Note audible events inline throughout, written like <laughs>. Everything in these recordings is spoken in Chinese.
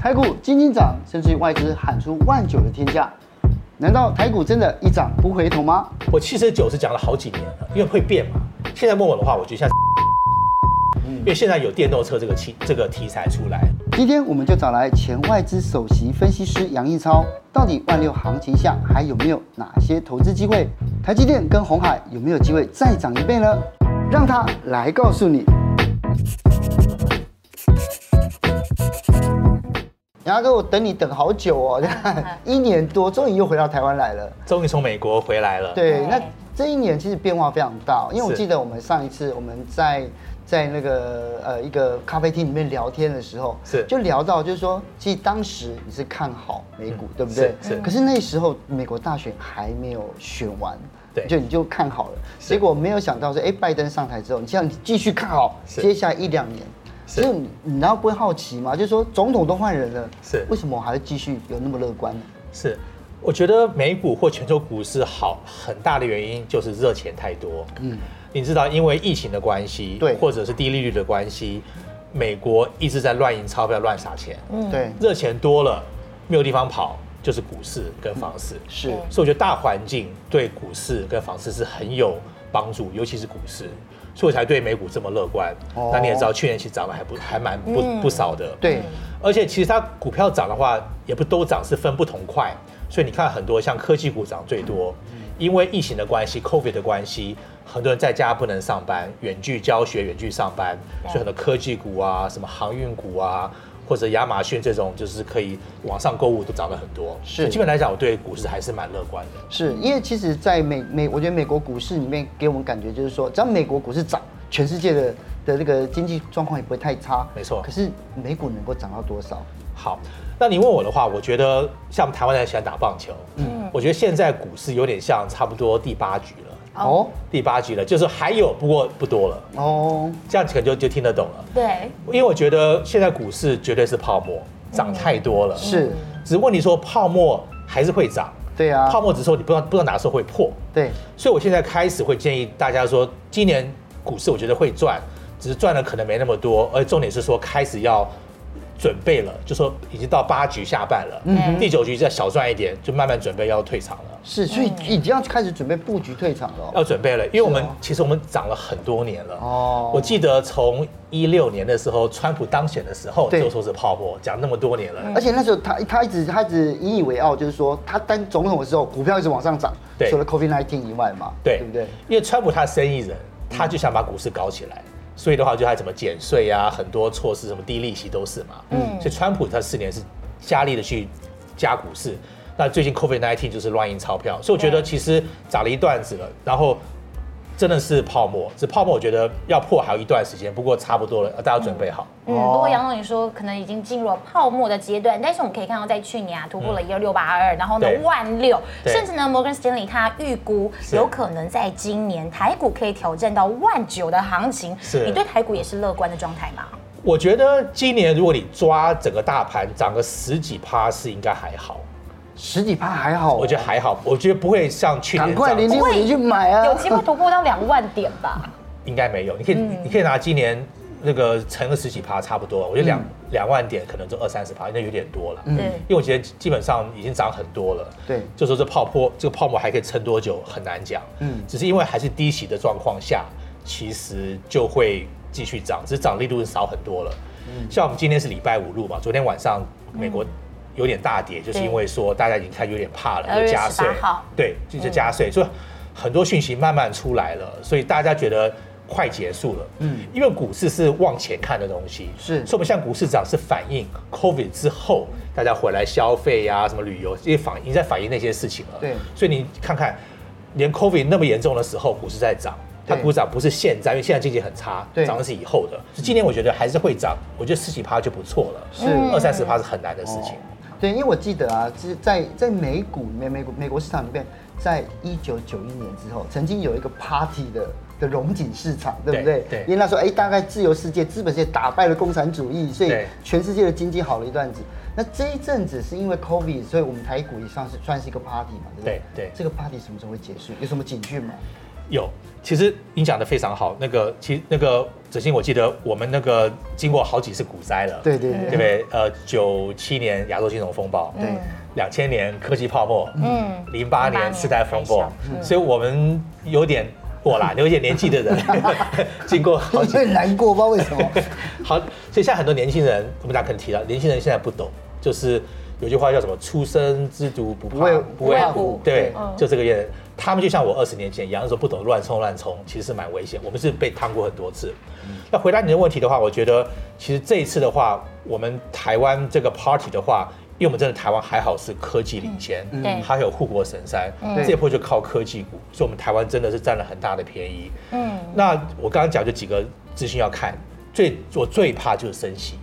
台股惊惊涨，甚至于外资喊出万九的天价，难道台股真的一涨不回头吗？我七十九是讲了好几年了，因为会变嘛。现在问我的话，我觉得像，因为现在有电动车这个题这个题材出来。今天我们就找来前外资首席分析师杨应超，到底万六行情下还有没有哪些投资机会？台积电跟红海有没有机会再涨一倍呢？让他来告诉你。杨哥，我等你等好久哦，<laughs> 一年多，终于又回到台湾来了。终于从美国回来了。对，那这一年其实变化非常大，因为我记得我们上一次我们在在那个呃一个咖啡厅里面聊天的时候，是就聊到就是说，其实当时你是看好美股，嗯、对不对？是。是可是那时候美国大选还没有选完，对，就你就看好了，结果没有想到说，哎，拜登上台之后，你这样继续看好，接下来一两年。所以你你难道不会好奇吗？就是说总统都换人了，是为什么我还会继续有那么乐观呢？是，我觉得美股或全球股市好很大的原因就是热钱太多。嗯，你知道因为疫情的关系，对，或者是低利率的关系，美国一直在乱印钞票、乱撒钱。嗯，对，热钱多了，没有地方跑，就是股市跟房市。嗯、是，所以我觉得大环境对股市跟房市是很有帮助，尤其是股市。所以才对美股这么乐观。那你也知道，去年其实涨了还不还蛮不不少的。对，而且其实它股票涨的话，也不都涨，是分不同块。所以你看很多像科技股涨最多，因为疫情的关系，COVID 的关系，很多人在家不能上班，远距教学、远距上班，所以很多科技股啊，什么航运股啊。或者亚马逊这种就是可以网上购物都涨了很多，是基本来讲，我对股市还是蛮乐观的。是因为其实，在美美，我觉得美国股市里面给我们感觉就是说，只要美国股市涨，全世界的的这个经济状况也不会太差。没错。可是美股能够涨到多少？好，那你问我的话，我觉得像台湾人喜欢打棒球，嗯，我觉得现在股市有点像差不多第八局了。哦，第八局了，就是还有，不过不多了。哦，这样可能就就听得懂了。对，因为我觉得现在股市绝对是泡沫，涨太多了。是，只问你说泡沫还是会涨。对啊，泡沫只是说你不知道不知道哪时候会破。对，所以我现在开始会建议大家说，今年股市我觉得会赚，只是赚的可能没那么多，而重点是说开始要。准备了，就说已经到八局下半了，嗯，第九局再小赚一点，就慢慢准备要退场了。是，所以已经要开始准备布局退场了。要准备了，因为我们其实我们涨了很多年了。哦，我记得从一六年的时候，川普当选的时候就说是泡沫，讲那么多年了。而且那时候他他一直他一直引以为傲，就是说他当总统的时候，股票一直往上涨，除了 COVID-19 以外嘛，对，对不对？因为川普他是生意人，他就想把股市搞起来。所以的话，就还怎么减税啊，很多措施，什么低利息都是嘛。嗯。所以川普他四年是加力的去加股市，那最近 COVID nineteen 就是乱印钞票，所以我觉得其实涨了一段子了，然后。真的是泡沫，这泡沫我觉得要破还有一段时间，不过差不多了，大家准备好。嗯，不过杨总你说可能已经进入了泡沫的阶段，但是我们可以看到在去年啊突破了一二六八二二，然后呢万六，甚至呢摩根士丹利他预估有可能在今年台股可以挑战到万九的行情。是，你对台股也是乐观的状态吗？我觉得今年如果你抓整个大盘涨个十几趴是应该还好。十几趴还好，我觉得还好，我觉得不会像去年。赶快零零五零去买啊！有机会突破到两万点吧？<laughs> 应该没有，你可以，你可以拿今年那个乘个十几趴差不多。我觉得两两万点可能就二三十趴，应该有点多了。嗯，因为我觉得基本上已经涨很多了。对，就说这泡沫，这个泡沫还可以撑多久很难讲。嗯，只是因为还是低息的状况下，其实就会继续涨，只是涨力度是少很多了。嗯，像我们今天是礼拜五录嘛，昨天晚上美国。有点大跌，就是因为说大家已经开始有点怕了，就加税，对，就是加税，所以很多讯息慢慢出来了，所以大家觉得快结束了。嗯，因为股市是往前看的东西，是，所以我们像股市涨是反映 COVID 之后大家回来消费呀，什么旅游，这些反已经在反映那些事情了。对，所以你看看，连 COVID 那么严重的时候，股市在涨，它股涨不是现在，因为现在经济很差，涨的是以后的。今年我觉得还是会涨，我觉得十几趴就不错了，是。二三十趴是很难的事情。对，因为我记得啊，是在在美股里面，美股美国市场里面，在一九九一年之后，曾经有一个 party 的的荣景市场，对不对？对。因为那时候，哎，大概自由世界、资本世界打败了共产主义，所以全世界的经济好了一段子。那这一阵子是因为 COVID，所以我们台股也算是算是一个 party 嘛，对不对？对。对这个 party 什么时候会结束？有什么警讯吗？有，其实你讲的非常好。那个，其实那个子欣，我记得我们那个经过好几次股灾了，对对对，对不对？呃，九七年亚洲金融风暴，对，两千年科技泡沫，嗯，零八年次贷风暴，所以我们有点过啦，有一些年纪的人，<laughs> 经过好几，很难过，不知道为什么。<laughs> 好，所以现在很多年轻人，我们大家可能提到，年轻人现在不懂，就是有句话叫什么“初生之犊不怕不畏虎”，对，就这个意思。他们就像我二十年前一样，那时候不懂乱冲乱冲，其实是蛮危险。我们是被烫过很多次。那回答你的问题的话，我觉得其实这一次的话，我们台湾这个 party 的话，因为我们真的台湾还好是科技领先，对，还有护国神山，这一波就靠科技股，所以我们台湾真的是占了很大的便宜。嗯，那我刚刚讲就几个资讯要看，最我最怕就是升息。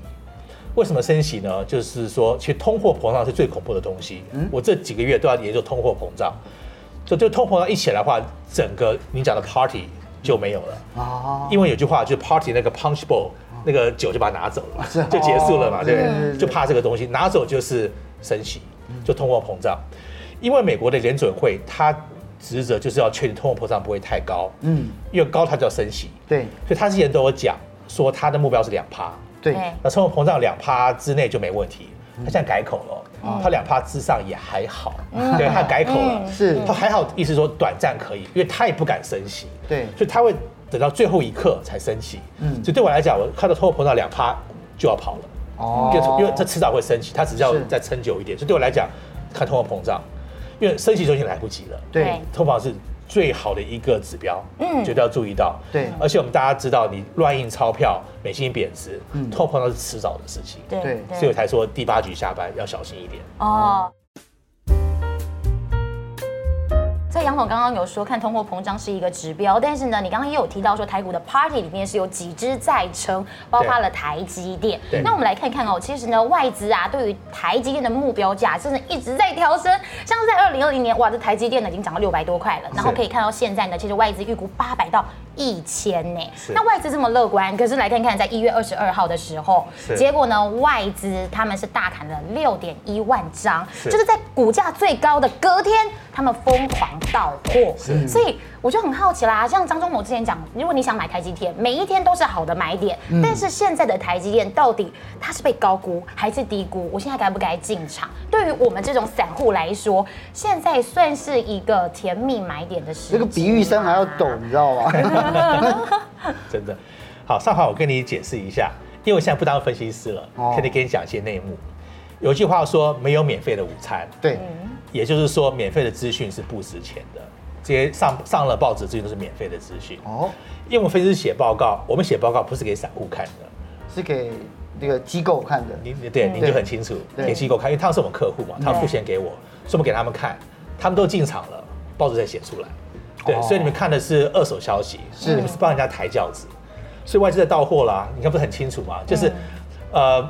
为什么升息呢？就是说，其实通货膨胀是最恐怖的东西。嗯？我这几个月都要研究通货膨胀。就就通货膨胀一起来的话，整个你讲的 party 就没有了。啊，因为有句话就是 party 那个 punch bowl 那个酒就把它拿走了，<laughs> 就结束了嘛，对不对？就怕这个东西拿走就是升息，就通货膨胀。因为美国的联准会它职责就是要确定通货膨胀不会太高，嗯，越高它就要升息，对，所以他之前都有讲说他的目标是两趴，对，那通货膨胀两趴之内就没问题，他现在改口了。他两趴之上也还好，对，他改口了，是。他还好，意思说短暂可以，因为他也不敢升息，对，所以他会等到最后一刻才升息，嗯，所以对我来讲，我看到通货膨胀两趴就要跑了，哦，因为他迟早会升息，他只是要再撑久一点，所以对我来讲，看通货膨胀，因为升息就已经来不及了，对，通膨是。最好的一个指标，嗯，绝对要注意到。对，而且我们大家知道，你乱印钞票，美金贬值，嗯，通膨是迟早的事情。对，所以我才说第八局下班要小心一点。哦。在杨总刚刚有说看通货膨胀是一个指标，但是呢，你刚刚也有提到说台股的 party 里面是有几只在撑，包括了台积电。那我们来看看哦，其实呢，外资啊对于台积电的目标价真的一直在调升，像是在二零二零年，哇，这台积电呢已经涨到六百多块了，然后可以看到现在呢，其实外资预估八百到一千呢。那外资这么乐观，可是来看看在一月二十二号的时候，结果呢，外资他们是大砍了六点一万张，就是在股价最高的隔天，他们疯狂。到货，所以我就很好奇啦。像张忠谋之前讲，如果你想买台积电，每一天都是好的买点。但是现在的台积电到底它是被高估还是低估？我现在该不该进场？对于我们这种散户来说，现在算是一个甜蜜买点的时候。这个比喻声还要抖，你知道吗？<laughs> 真的。好，上华，我跟你解释一下，因为我现在不当分析师了，可以给你讲一些内幕。有句话说，没有免费的午餐。对。也就是说，免费的资讯是不值钱的。这些上上了报纸资讯都是免费的资讯哦。因为我们分析师写报告，我们写报告不是给散户看的，是给那个机构看的。你对，您就很清楚，给机构看，因为他们是我们客户嘛，他们付钱给我，所以我们给他们看，他们都进场了，报纸才写出来。对，所以你们看的是二手消息，是你们是帮人家抬轿子，所以外资在到货啦。你看不是很清楚吗？就是，呃，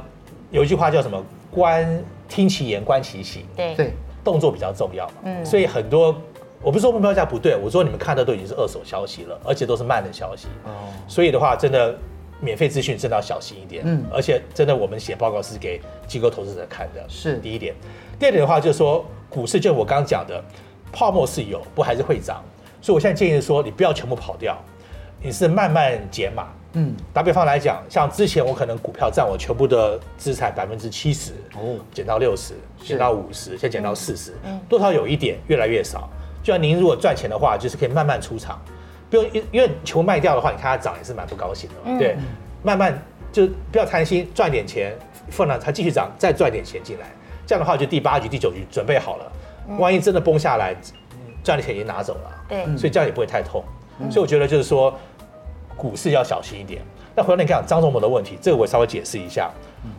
有一句话叫什么？观听其言，观其行。对对。动作比较重要嘛，嗯，所以很多我不是说目标价不对，我说你们看的都已经是二手消息了，而且都是慢的消息，哦，所以的话，真的免费资讯真的要小心一点，嗯，而且真的我们写报告是给机构投资者看的，是。第一点。第二点的话就是说，股市就我刚刚讲的，泡沫是有，不还是会涨，所以我现在建议说，你不要全部跑掉，你是慢慢减码。嗯，打比方来讲，像之前我可能股票占我全部的资产百分之七十，哦，减到六十，减到五十，现在减到四十，嗯，多少有一点，越来越少。就像您如果赚钱的话，就是可以慢慢出场，不用因因为全部卖掉的话，你看它涨也是蛮不高兴的嘛，嗯、对，慢慢就不要贪心，赚点钱，放了它继续涨，再赚点钱进来，这样的话就第八局、第九局准备好了，万一真的崩下来，赚的钱已经拿走了，对，所以这样也不会太痛。所以我觉得就是说。股市要小心一点。那回到你看张忠谋的问题，这个我稍微解释一下。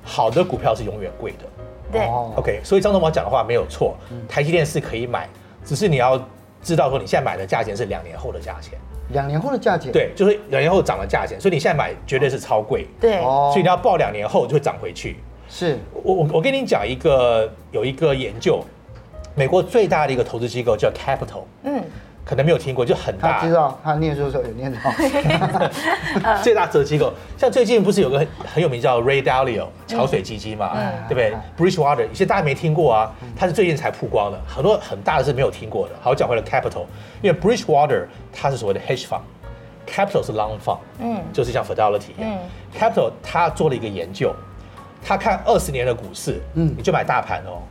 好的股票是永远贵的。对。OK，所以张忠谋讲的话没有错。台积电是可以买，只是你要知道说你现在买的价钱是两年后的价钱。两年后的价钱？对，就是两年后涨的价钱。所以你现在买绝对是超贵。对。所以你要抱两年后就会涨回去。是。我我我跟你讲一个有一个研究，美国最大的一个投资机构叫 Capital。嗯。可能没有听过，就很大。他知道，他念书的时候有念到。<laughs> 最大折机构，像最近不是有个很很有名叫 Ray Dalio 桥水基金嘛，嗯、对不对、嗯、？Bridgewater，有些大家没听过啊，他是最近才曝光的，很多很大的是没有听过的。好，讲回了 Capital，因为 Bridgewater 它是所谓的 Hedge Fund，Capital 是 Long Fund，嗯，就是像 Fidelity 一样。嗯、Capital 他做了一个研究，他看二十年的股市，嗯，你就买大盘哦。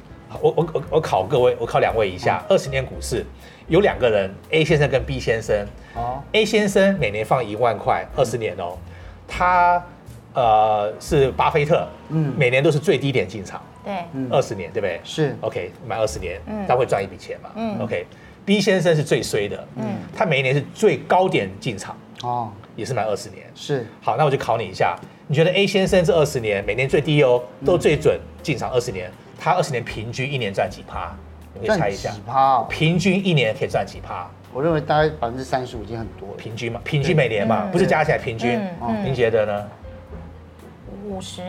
我我我我考各位，我考两位一下，二十年股市。有两个人，A 先生跟 B 先生。哦。A 先生每年放一万块，二十年哦。他呃是巴菲特，嗯，每年都是最低点进场。对。二十年，对不对？是。OK，买二十年，嗯他会赚一笔钱嘛？嗯。OK。B 先生是最衰的，嗯，他每一年是最高点进场，哦，也是买二十年。是。好，那我就考你一下，你觉得 A 先生这二十年每年最低哦，都最准进场二十年，他二十年平均一年赚几趴？你猜一下，几趴哦？平均一年可以赚几趴？我认为大概百分之三十五已经很多了。平均嘛，平均每年嘛，不是加起来平均。您觉得呢？五十。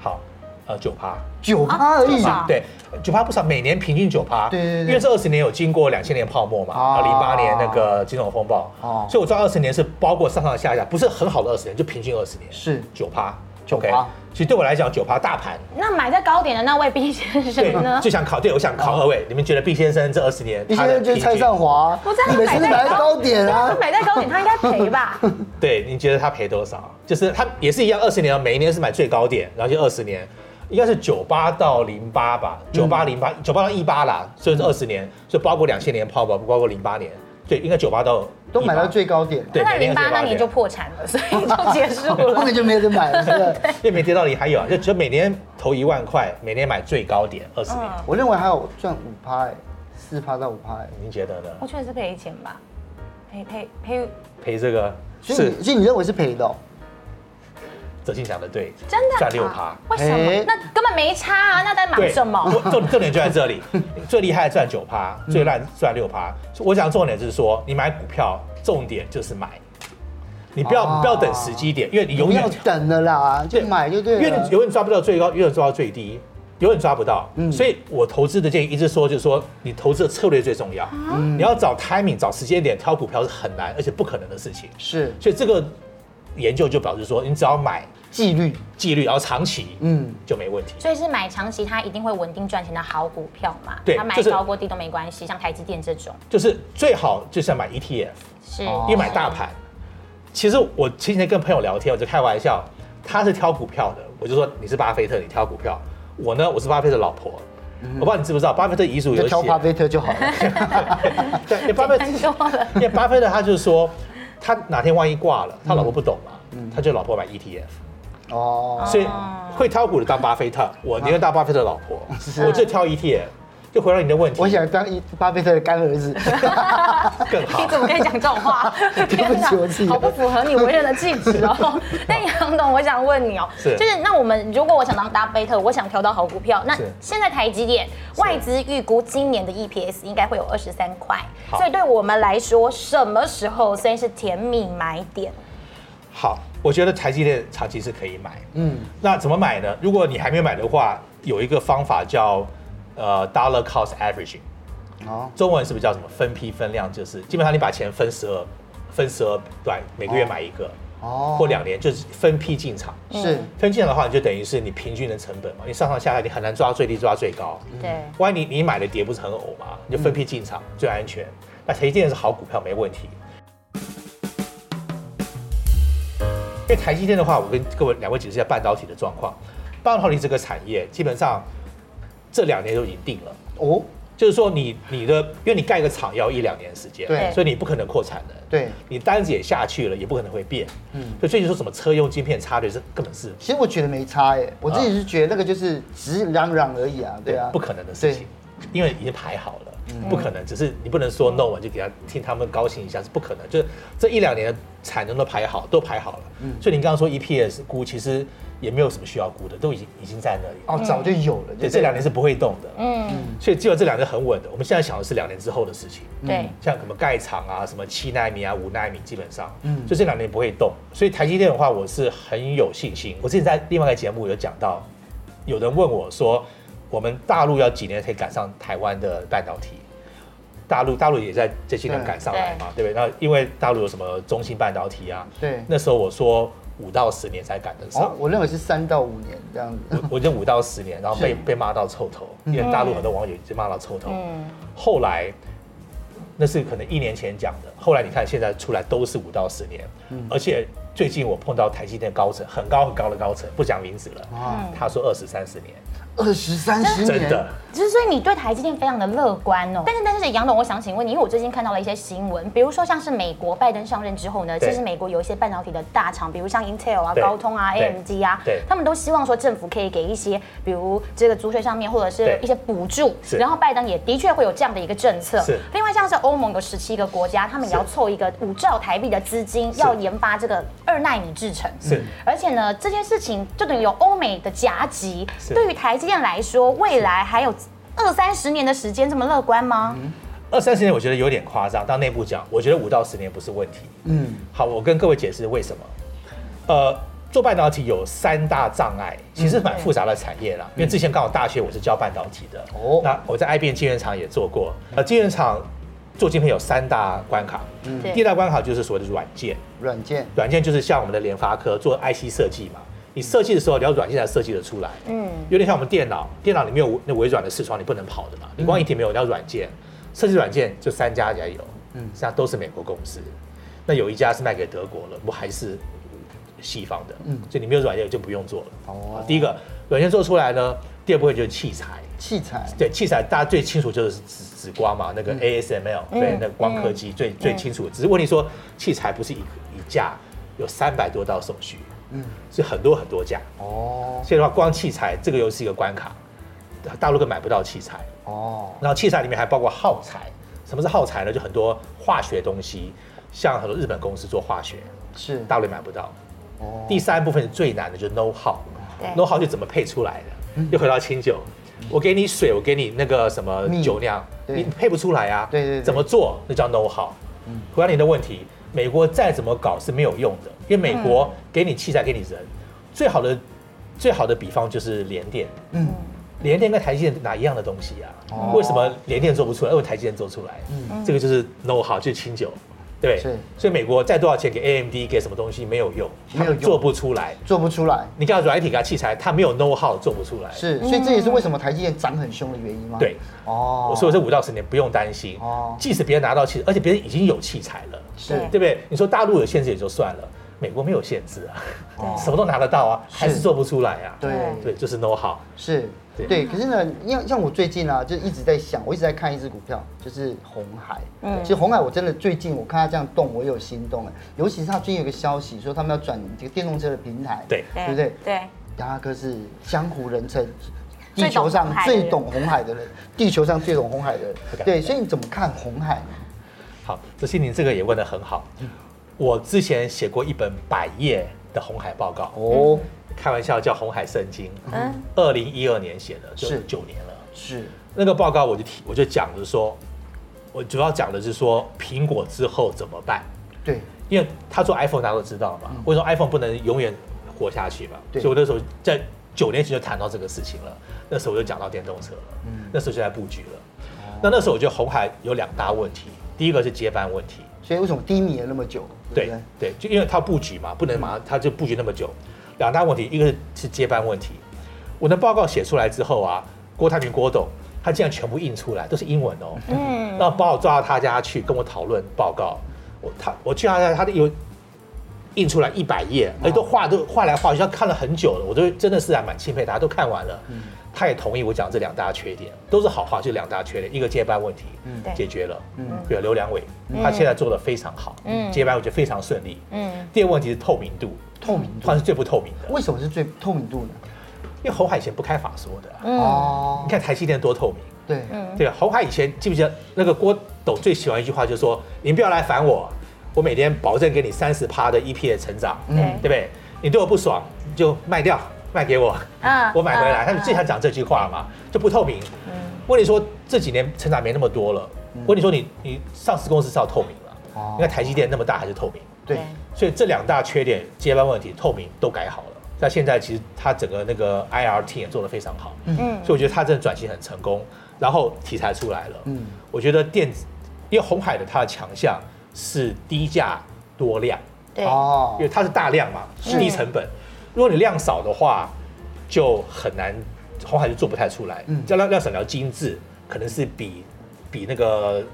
好，呃，九趴。九趴而已。对，九趴不少，每年平均九趴。对对对。因为这二十年有经过两千年泡沫嘛，啊，零八年那个金融风暴。哦。所以我知道二十年是包括上上下下，不是很好的二十年，就平均二十年。是九趴。九趴。其实对我来讲，九趴大盘。那买在高点的那位毕先生呢？就想考，对，我想考二位，你们觉得毕先生这二十年毕先生就是蔡尚华，我真的每次买在高点啊，买在高点，他应该赔吧？<laughs> 对，你觉得他赔多少？就是他也是一样，二十年，每一年是买最高点，然后就二十年，应该是九八到零八吧，九八零八，九八到一八啦，所以是二十年，所以包括两千年泡沫，不包括零八年。对，应该九八到都买到最高点，对，那零八那年就破产了，所以就结束了，<laughs> 后面就没人买了，是吧？<laughs> 因为没跌到你还有啊，就就每年投一万块，每年买最高点二十年，我认为还有赚五趴，四趴到五趴，您觉得呢？我觉得是赔钱吧，赔赔赔。赔这个，是，所以你认为是赔的？泽庆讲的对，真的赚六趴，为什么？那根本没差啊，那在买什么？重重点就在这里，<laughs> 最厉害赚九趴，最烂赚六趴。我想重点就是说，你买股票重点就是买，你不要不要等时机点，因为你永远要等的啦，就买就对了。因为你永远抓不到最高，永远抓到最低，永远抓不到。所以我投资的建议一直说，就是说你投资的策略最重要。你要找 timing，找时间点挑股票是很难而且不可能的事情。是，所以这个研究就表示说，你只要买。纪律，纪律，然后长期，嗯，就没问题。所以是买长期，它一定会稳定赚钱的好股票嘛？对，它买高过低都没关系，像台积电这种，就是最好就是要买 ETF，是，因为买大盘。其实我前几天跟朋友聊天，我就开玩笑，他是挑股票的，我就说你是巴菲特，你挑股票。我呢，我是巴菲特老婆，我不知道你知不知道，巴菲特遗嘱有写，挑巴菲特就好了。<laughs> 对，因为 <laughs> 巴菲特，因为巴菲特他就是说，他哪天万一挂了，他老婆不懂嘛，他就老婆买 ETF。哦，所以会挑股的当巴菲特，我宁愿当巴菲特的老婆，我就挑 ETF，就回答你的问题。我想当一巴菲特的干儿子，更好。你怎么可以讲这种话？<laughs> 对不起，我气。好不符合你为人的气质哦。<laughs> 但杨董，我想问你哦，就是那我们如果我想当巴菲特，我想挑到好股票，那现在台积电外资预估今年的 EPS 应该会有二十三块，所以对我们来说，什么时候算是甜蜜买点？好。我觉得台积电长期是可以买，嗯，那怎么买呢？如果你还没有买的话，有一个方法叫呃 dollar cost averaging，哦，中文是不是叫什么分批分量？就是基本上你把钱分十二，分十二段，每个月买一个，哦，或两年就是分批进场，是。分进场的话，你就等于是你平均的成本嘛，你上上下下你很难抓最低抓最高，对，万一你你买的跌不是很偶嘛，你就分批进场最安全。那台积电是好股票没问题。因为台积电的话，我跟各位两位解释一下半导体的状况。半导体这个产业基本上这两年都已经定了。哦，就是说你你的，因为你盖个厂要一两年时间，对，所以你不可能扩产的，对，你单子也下去了，也不可能会变，嗯，所以最近说什么车用晶片差的是根本是，其实我觉得没差耶，我自己是觉得那个就是只是嚷嚷而已啊，对啊，不可能的事情，因为已经排好了。不可能，只是你不能说 no，我就给他听他们高兴一下，是不可能。就是这一两年的产能都排好，都排好了。嗯，所以你刚刚说 EPS 估，其实也没有什么需要估的，都已经已经在那里。哦，早就有了。对，这两年是不会动的。嗯，所以只有这两年很稳的。我们现在想的是两年之后的事情。对，像什么盖厂啊，什么七纳米啊，五纳米，基本上，嗯，所以这两年不会动。所以台积电的话，我是很有信心。我之前在另外一个节目有讲到，有人问我说，我们大陆要几年可以赶上台湾的半导体？大陆大陆也在这些年赶上来嘛，对不对？那因为大陆有什么中芯半导体啊，对，那时候我说五到十年才赶得上，我认为是三到五年这样子。我我认五到十年，然后被被骂到臭头，因为大陆很多网友就骂到臭头。嗯后来那是可能一年前讲的，后来你看现在出来都是五到十年，而且最近我碰到台积电高层，很高很高的高层，不讲名字了，他说二十三十年。二十三十年，真的，就是所以你对台积电非常的乐观哦。但是但是杨董，我想请问你，因为我最近看到了一些新闻，比如说像是美国拜登上任之后呢，其实美国有一些半导体的大厂，比如像 Intel 啊、高通啊、AMD 啊，他们都希望说政府可以给一些，比如这个租税上面或者是一些补助。然后拜登也的确会有这样的一个政策。另外像是欧盟有十七个国家，他们也要凑一个五兆台币的资金，要研发这个二奈米制程。是，而且呢，这件事情就等于有欧美的夹击，对于台积电来说，未来还有二三十年的时间这么乐观吗？二三十年我觉得有点夸张。到内部讲，我觉得五到十年不是问题。嗯，好，我跟各位解释为什么。呃，做半导体有三大障碍，其实蛮复杂的产业啦。因为之前刚好大学我是教半导体的，哦，那我在 IBM 晶圆厂也做过。呃，晶圆厂做晶片有三大关卡。嗯，第一大关卡就是所谓的软件。软件，软件就是像我们的联发科做 IC 设计嘛。你设计的时候，你要软件才设计得出来。嗯，有点像我们电脑，电脑里面有那微软的视窗，你不能跑的嘛。你光一体没有，你要软件设计软件，就三家才有。嗯，实际上都是美国公司。那有一家是卖给德国了，不还是西方的。嗯，所以你没有软件就不用做了。哦，第一个软件做出来呢，第二部分就是器材。器材对器材，大家最清楚就是紫紫光嘛，那个 ASML 对，那个光刻机最最清楚。只是问题说，器材不是一一架，有三百多道手续。嗯，是很多很多架哦，所以的话，光器材这个又是一个关卡，大陆更买不到器材哦。然后器材里面还包括耗材，什么是耗材呢？就很多化学东西，像很多日本公司做化学，是大陆买不到。哦。第三部分最难的就是 know how，know how 就怎么配出来的，又回到清酒，我给你水，我给你那个什么酒酿，你配不出来啊？对对。怎么做？那叫 know how。嗯。回答你的问题，美国再怎么搞是没有用的。因为美国给你器材，给你人，最好的最好的比方就是联电。嗯，联电跟台积电哪一样的东西啊？为什么联电做不出来？因为台积电做出来。嗯，这个就是 know how，就是清酒，对。是。所以美国再多少钱给 AMD 给什么东西没有用，没有做不出来，做不出来。你叫软体给器材，它没有 know how，做不出来。是，所以这也是为什么台积电涨很凶的原因吗？对。哦。我说这五到十年不用担心。哦。即使别人拿到器材，而且别人已经有器材了，是对不对？你说大陆有限制也就算了。美国没有限制啊，<laughs> 什么都拿得到啊，还是做不出来啊？对对，就是 know how。是，对。可是呢，像像我最近啊，就一直在想，我一直在看一只股票，就是红海。嗯，其实红海我真的最近我看它这样动，我有心动哎。尤其是它最近有个消息说他们要转这个电动车的平台，对对不对？对。杨大哥是江湖人称地球上最懂红海的人，地球上最懂红海的人。对，所以你怎么看红海呢？好，这心凌这个也问得很好。我之前写过一本百页的红海报告哦，开玩笑叫《红海圣经》，嗯，二零一二年写的，就是九年了。是那个报告，我就提，我就讲的说，我主要讲的是说苹果之后怎么办？对，因为他做 iPhone，大家都知道嘛，为什么 iPhone 不能永远活下去嘛？对，所以我那时候在九年前就谈到这个事情了。那时候我就讲到电动车了，嗯，那时候就在布局了。那那时候我觉得红海有两大问题，第一个是接班问题。所以为什么低迷了那么久？对对，对，就因为他布局嘛，不能马上他就布局那么久。两大问题，一个是接班问题。我的报告写出来之后啊，郭台铭郭董他竟然全部印出来，都是英文哦。嗯。那把我抓到他家去跟我讨论报告，我他我去他家，他都有印出来一百页，而且都画都画来画去，他看了很久了，我都真的是还蛮钦佩他，都看完了。嗯。他也同意我讲这两大缺点，都是好话，就两大缺点，一个接班问题，嗯，解决了，嗯，比如，刘良伟，他现在做的非常好，嗯，接班我觉得非常顺利，嗯，第二个问题是透明度，透明度，他是最不透明的，为什么是最透明度呢？因为侯海以前不开法说的，哦，你看台积电多透明，对，嗯，对，侯海以前记不记得那个郭董最喜欢一句话，就是说，你不要来烦我，我每天保证给你三十趴的 EPS 成长，嗯，对不对？你对我不爽，你就卖掉。卖给我，啊，我买回来。他们最想讲这句话嘛，就不透明。嗯，问你说这几年成长没那么多了。问你说你你上市公司是要透明了。哦，你看台积电那么大还是透明。对，所以这两大缺点，接班问题、透明都改好了。那现在其实它整个那个 IR team 也做得非常好。嗯，所以我觉得它真的转型很成功。然后题材出来了。嗯，我觉得电子因为红海的它的强项是低价多量，对，因为它是大量嘛，低成本。如果你量少的话，就很难，红海就做不太出来。嗯，叫量量少，要精致，可能是比比那个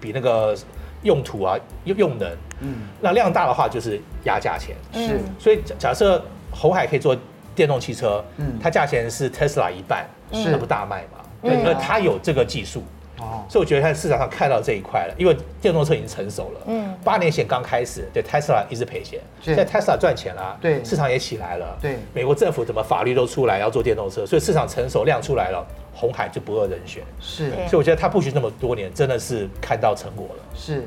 比那个用途啊用用能，嗯，那量大的话就是压价钱。是，所以假设红海可以做电动汽车，嗯，它价钱是 Tesla 一半，是。那不大卖嘛？对，因为它有这个技术。哦，所以我觉得在市场上看到这一块了，因为电动车已经成熟了。嗯，八年前刚开始，对 Tesla 一直赔钱，现在 Tesla 赚钱了，对，市场也起来了。对，美国政府怎么法律都出来要做电动车，所以市场成熟量出来了，鸿海就不二人选。是，所以我觉得他布局那么多年，真的是看到成果了。是。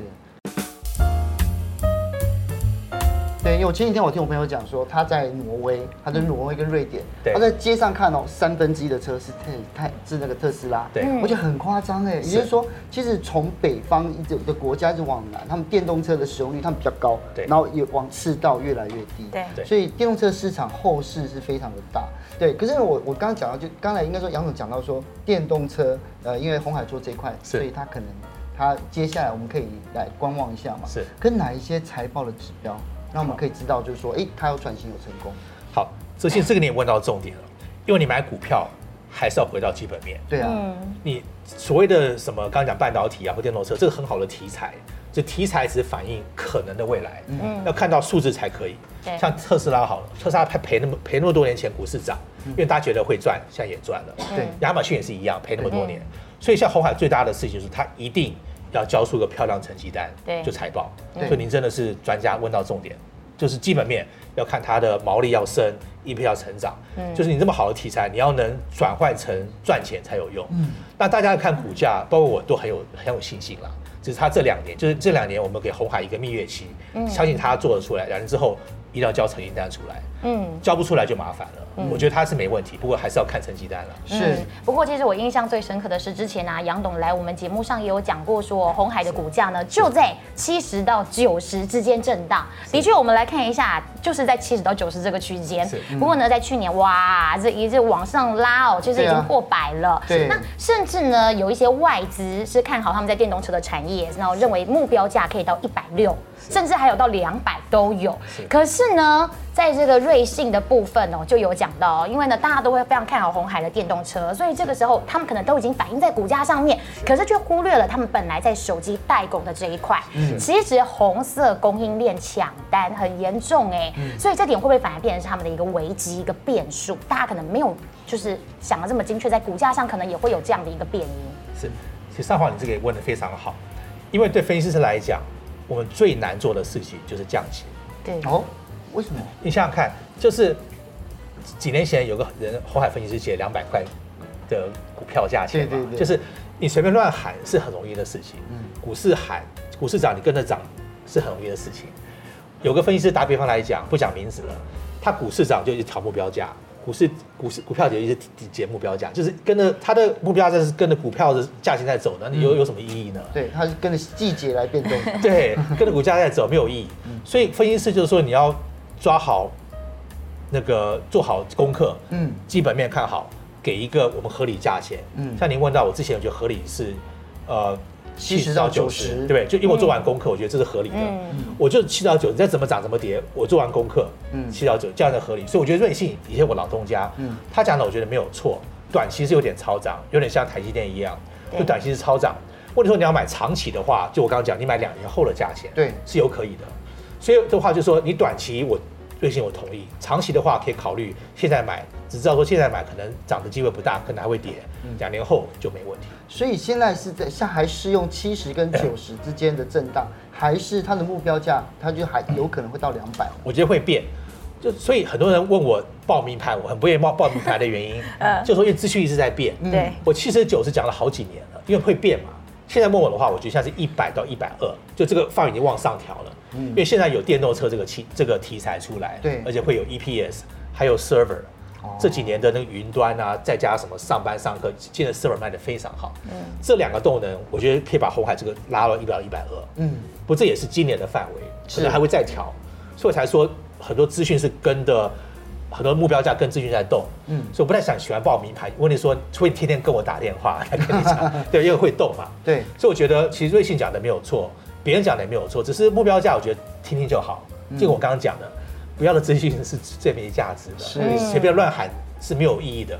对，因为我前几天我听我朋友讲说，他在挪威，他在挪威跟瑞典，他在街上看哦，三分之一的车是特泰是那个特斯拉，对，我觉得很夸张哎，也就是说，其实从北方一直的国家一直往南，他们电动车的使用率他们比较高，对，然后也往赤道越来越低，对，所以电动车市场后市是非常的大，对。可是我我刚刚讲到，就刚才应该说杨总讲到说，电动车呃，因为红海做这一块，所以他可能他接下来我们可以来观望一下嘛，是，跟哪一些财报的指标？那我们可以知道，就是说，哎，它有转型有成功。好，这些这个你也问到重点了，因为你买股票还是要回到基本面。对啊，你所谓的什么，刚刚讲半导体啊或电动车，这个很好的题材，这题材只是反映可能的未来，嗯，要看到数字才可以。像特斯拉好了，特斯拉它赔那么赔那么多年前股市涨，因为大家觉得会赚，现在也赚了。对，亚马逊也是一样，赔那么多年。所以像红海最大的事情就是，它一定。要交出个漂亮成绩单，对，就财报。所以您真的是专家，问到重点，就是基本面要看它的毛利要升，EPS 要成长。嗯，就是你这么好的题材，你要能转换成赚钱才有用。嗯，那大家看股价，包括我都很有很有信心啦。只是他这两年，就是这两年我们给红海一个蜜月期，相信他做得出来。两年之后一定要交成绩单出来。嗯，交不出来就麻烦了。嗯、我觉得他是没问题，不过还是要看成绩单了。是，不过其实我印象最深刻的是之前啊，杨董来我们节目上也有讲过，说红海的股价呢就在七十到九十之间震荡。的确，我们来看一下，就是在七十到九十这个区间。是不过呢，在去年哇，这一直往上拉哦，其实已经破百了。对。那甚至呢，有一些外资是看好他们在电动车的产业，然后认为目标价可以到一百六。甚至还有到两百都有，是可是呢，在这个瑞幸的部分哦，就有讲到，因为呢，大家都会非常看好红海的电动车，所以这个时候他们可能都已经反映在股价上面，可是却忽略了他们本来在手机代工的这一块。嗯，其实红色供应链抢单很严重哎，所以这点会不会反而变成是他们的一个危机、一个变数？大家可能没有就是想的这么精确，在股价上可能也会有这样的一个变因。是，其实上华你这个也问的非常好，因为对分析师来讲。我们最难做的事情就是降息。对哦，为什么？你想想看，就是几年前有个人红海分析师写两百块的股票价钱嘛，对对对，就是你随便乱喊是很容易的事情。嗯，股市喊，股市涨，你跟着涨是很容易的事情。有个分析师打比方来讲，不讲名字了，他股市涨就去调目标价。股市股市股票就一直节目标价，就是跟着他的目标价是跟着股票的价钱在走的，你有有什么意义呢？对，他是跟着季节来变动。<laughs> 对，跟着股价在走没有意义。所以分析师就是说你要抓好那个做好功课，嗯，基本面看好，给一个我们合理价钱。嗯，像您问到我之前，我觉得合理是呃。七十到九十，对不对？就因为我做完功课，我觉得这是合理的。我就七到九，你再怎么涨怎么跌，我做完功课，嗯，七到九这样的合理。所以我觉得瑞信以前我老东家，嗯，他讲的我觉得没有错。短期是有点超涨，有点像台积电一样，就短期是超涨。或者说你要买长期的话，就我刚刚讲，你买两年后的价钱，对，是有可以的。所以的话就是说，你短期我。瑞信我同意，长期的话可以考虑现在买，只知道说现在买可能涨的机会不大，可能还会跌，两年后就没问题。所以现在是在像还适用七十跟九十之间的震荡，还是它的目标价，它就还有可能会到两百？我觉得会变，就所以很多人问我报名牌，我很不愿意报报名牌的原因，<laughs> 就说因为资讯一直在变。对，我七十九是讲了好几年了，因为会变嘛。现在问我的话，我觉得现在是一百到一百二，就这个范围已经往上调了。嗯，因为现在有电动车这个题这个题材出来，对，而且会有 EPS，还有 server，这几年的那个云端啊，再加什么上班上课，现在 server 卖的非常好。嗯，这两个动能，我觉得可以把红海这个拉到一百到一百二。嗯，不，这也是今年的范围，可能还会再调，所以我才说很多资讯是跟的很多目标价跟资讯在动，嗯，所以我不太想喜欢报名牌。问你说会天天跟我打电话来 <laughs> 跟你讲，<laughs> 对，因为会动嘛，对，所以我觉得其实瑞幸讲的没有错，别人讲的也没有错，只是目标价我觉得听听就好。就我刚刚讲的，不要的资讯是最没价值的，是随便乱喊是没有意义的。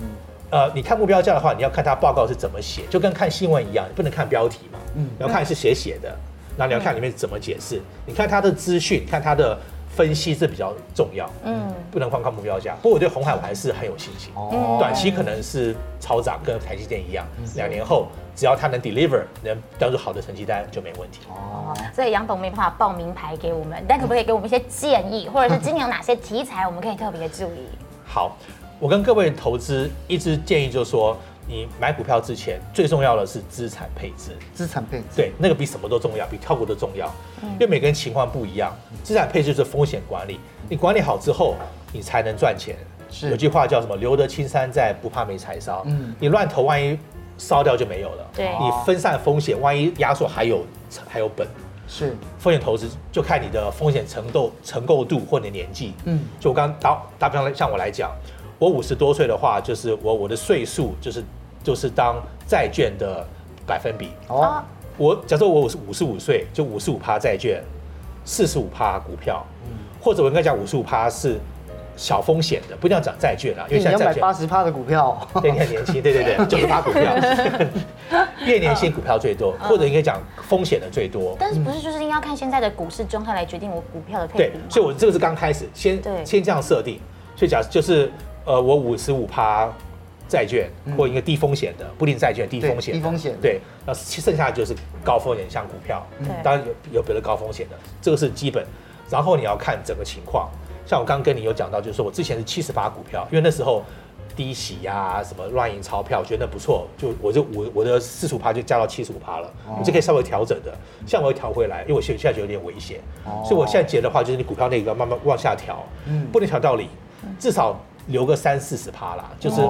嗯，呃，你看目标价的话，你要看他报告是怎么写，就跟看新闻一样，你不能看标题嘛，嗯，你要看是谁写的，那你要看里面怎么解释，你看他的资讯，看他的。分析是比较重要，嗯，不能光看目标价。不过我对红海我还是很有信心，哦，短期可能是超涨，跟台积电一样，两年后只要它能 deliver，能交出好的成绩单就没问题。哦，所以杨董没办法报名牌给我们，但可不可以给我们一些建议，或者是今年有哪些题材我们可以特别注意？好，我跟各位投资一直建议就是说。你买股票之前，最重要的是资产配置。资产配置，对，那个比什么都重要，比跳股都重要。因为每个人情况不一样，资产配置就是风险管理。你管理好之后，你才能赚钱。是，有句话叫什么？留得青山在，不怕没柴烧。嗯，你乱投，万一烧掉就没有了。对，你分散风险，万一压缩还有还有本。是，风险投资就看你的风险承受承构度或你的年纪。嗯，就我刚打打比方来，像我来讲，我五十多岁的话，就是我我的岁数就是。就是当债券的百分比。哦，我假设我五十五十五岁，就五十五趴债券，四十五趴股票，嗯，或者我应该讲五十五趴是小风险的，不一定要讲债券啊，因为现在债券八十趴的股票，对，你很年轻，对对对，<laughs> 九十趴股票，<laughs> 越年轻股票最多，或者应该讲风险的最多。但是不是就是应该要看现在的股市状态来决定我股票的配比？对，所以我这个是刚开始，先先这样设定，所以假设就是呃，我五十五趴。债券或一个低风险的，不定债券低风险，低风险对，那剩下的就是高风险，像股票，当然有有别的高风险的，这个是基本。然后你要看整个情况，像我刚刚跟你有讲到，就是说我之前是七十趴股票，因为那时候低息呀，什么乱印钞票，我觉得那不错，就我就我我的四十五趴就加到七十五趴了，你就可以稍微调整的。像我会调回来，因为我现现在觉得有点危险，所以我现在觉得的话，就是你股票那个慢慢往下调，不能调到零，至少。留个三四十趴啦，就是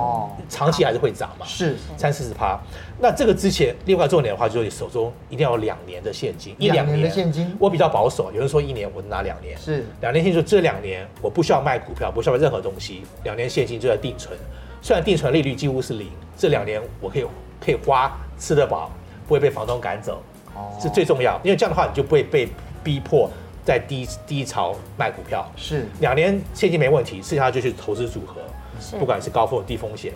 长期还是会涨嘛，是三四十趴。那这个之前另外重点的话，就是你手中一定要有两年的现金，一两年的现金。我比较保守，有人说一年，我拿两年。是两年现金，就这两年我不需要卖股票，不需要卖任何东西，两年现金就在定存。虽然定存利率几乎是零，这两年我可以可以花吃得饱，不会被房东赶走，是最重要。因为这样的话，你就不会被逼迫。在低低潮卖股票是两年现金没问题，剩下就去投资组合，不管是高风险低风险，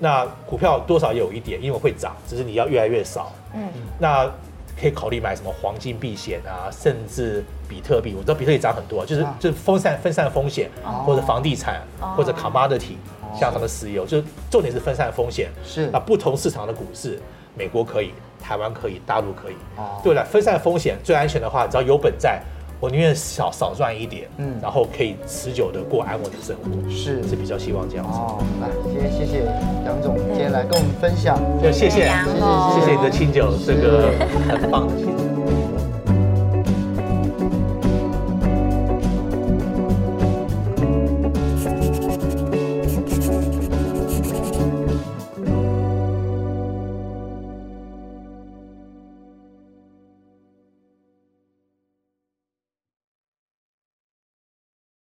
那股票多少也有一点，因为会涨，只是你要越来越少。嗯，那可以考虑买什么黄金避险啊，甚至比特币。我知道比特币涨很多，就是就是分散分散风险，或者房地产，或者 commodity，像什么石油，就是重点是分散风险。是那不同市场的股市，美国可以，台湾可以，大陆可以。哦，对了，分散风险最安全的话，只要有本在。我宁愿少少赚一点，嗯，然后可以持久的过安稳的生活，是。是比较希望这样子。哦，来，今天谢谢杨总今天来跟我们分享，就谢谢谢谢谢谢你的清酒，这个很棒的清酒。